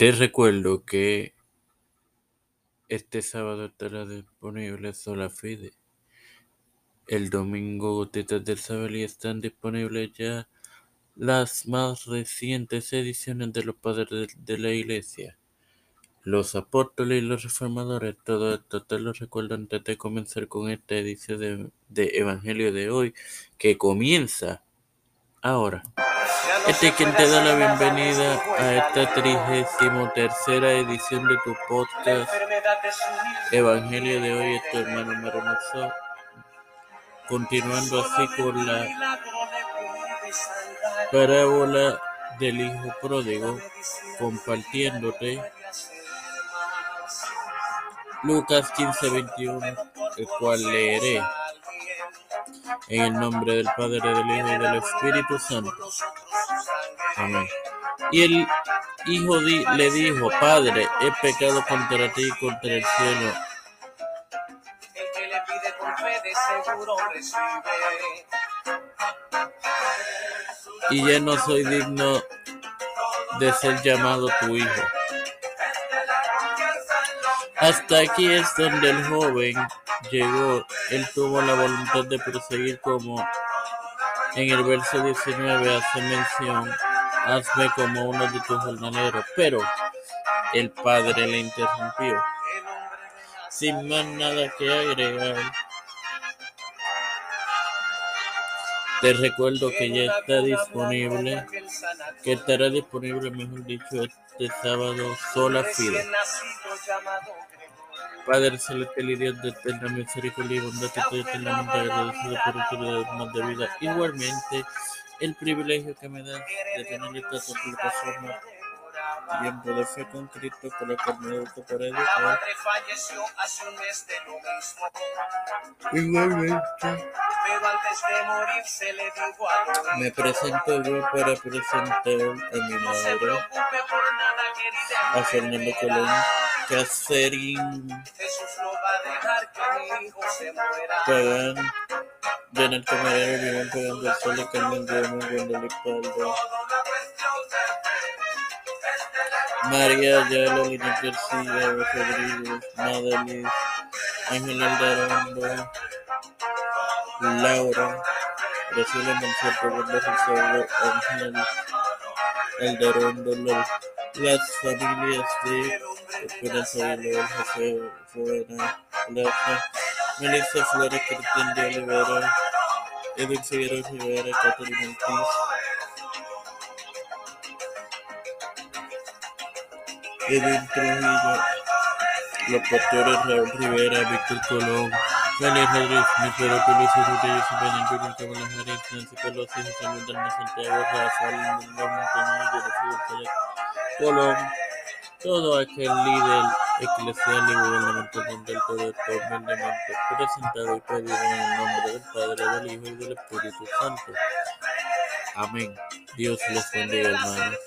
Te recuerdo que este sábado estará disponible Sola Fide. El domingo Gotitas del Saber y están disponibles ya las más recientes ediciones de los padres de, de la iglesia. Los apóstoles y los reformadores, todo esto te lo recuerdo antes de comenzar con esta edición de, de Evangelio de hoy, que comienza ahora. Este es quien te da la bienvenida a esta trigésimo tercera edición de tu podcast Evangelio de hoy, es tu hermano Maromazo. Continuando así con la parábola del hijo pródigo, compartiéndote Lucas 15, 21, el cual leeré en el nombre del Padre, del Hijo y del Espíritu Santo. Amén. Y el hijo di, le dijo, Padre, he pecado contra ti y contra el cielo. Y ya no soy digno de ser llamado tu hijo. Hasta aquí es donde el joven llegó. Él tuvo la voluntad de proseguir como en el verso 19 hace mención, hazme como uno de tus jornaleros. Pero el padre le interrumpió. Sin más nada que agregar, te recuerdo que ya está disponible, que estará disponible, mejor dicho, este sábado, sola fide. Padre celestial y Dios de eterna misericordia y bondad, estoy eternamente agradecido por utilidad más de vida. Igualmente, el privilegio que me das de tener esta plataforma tiempo de fe con Cristo por la cual me educo para educar. Igualmente, me presento yo para presentar a mi madre, a Fernando Colón, Cacerín, Pagán, Janet Camarero, Iván Pagán del Sol, Carmen Gómez, Gwendolyn Paldo, María Ayala, Lina García, Rodríguez, Madalí, Ángel Aldarondo, Laura, Graciela Monserrat, Wanda Rosario, Ángel Aldarondo, las familias de Esperanza Villar, José Fuera, Plaza, Melissa Flores, Cristian de Olivera, Edwin Figueroa Rivera, Catalina Ortiz, Edwin Trujillo, los pastores Raúl Rivera, Víctor Colón, Félix Rodríguez, Michelle Pérez, Rutillo, Cipriano Junior, Kamala Harris, Nancy Pelosi, José Luis Dalma Santiago, Rafael Lindor Montañez, Rafael Colón, todo aquel líder eclesial y gubernamental del esto humildemente presentado y pedido en el nombre del Padre, del Hijo y del Espíritu Santo. Amén. Dios les bendiga, hermanos.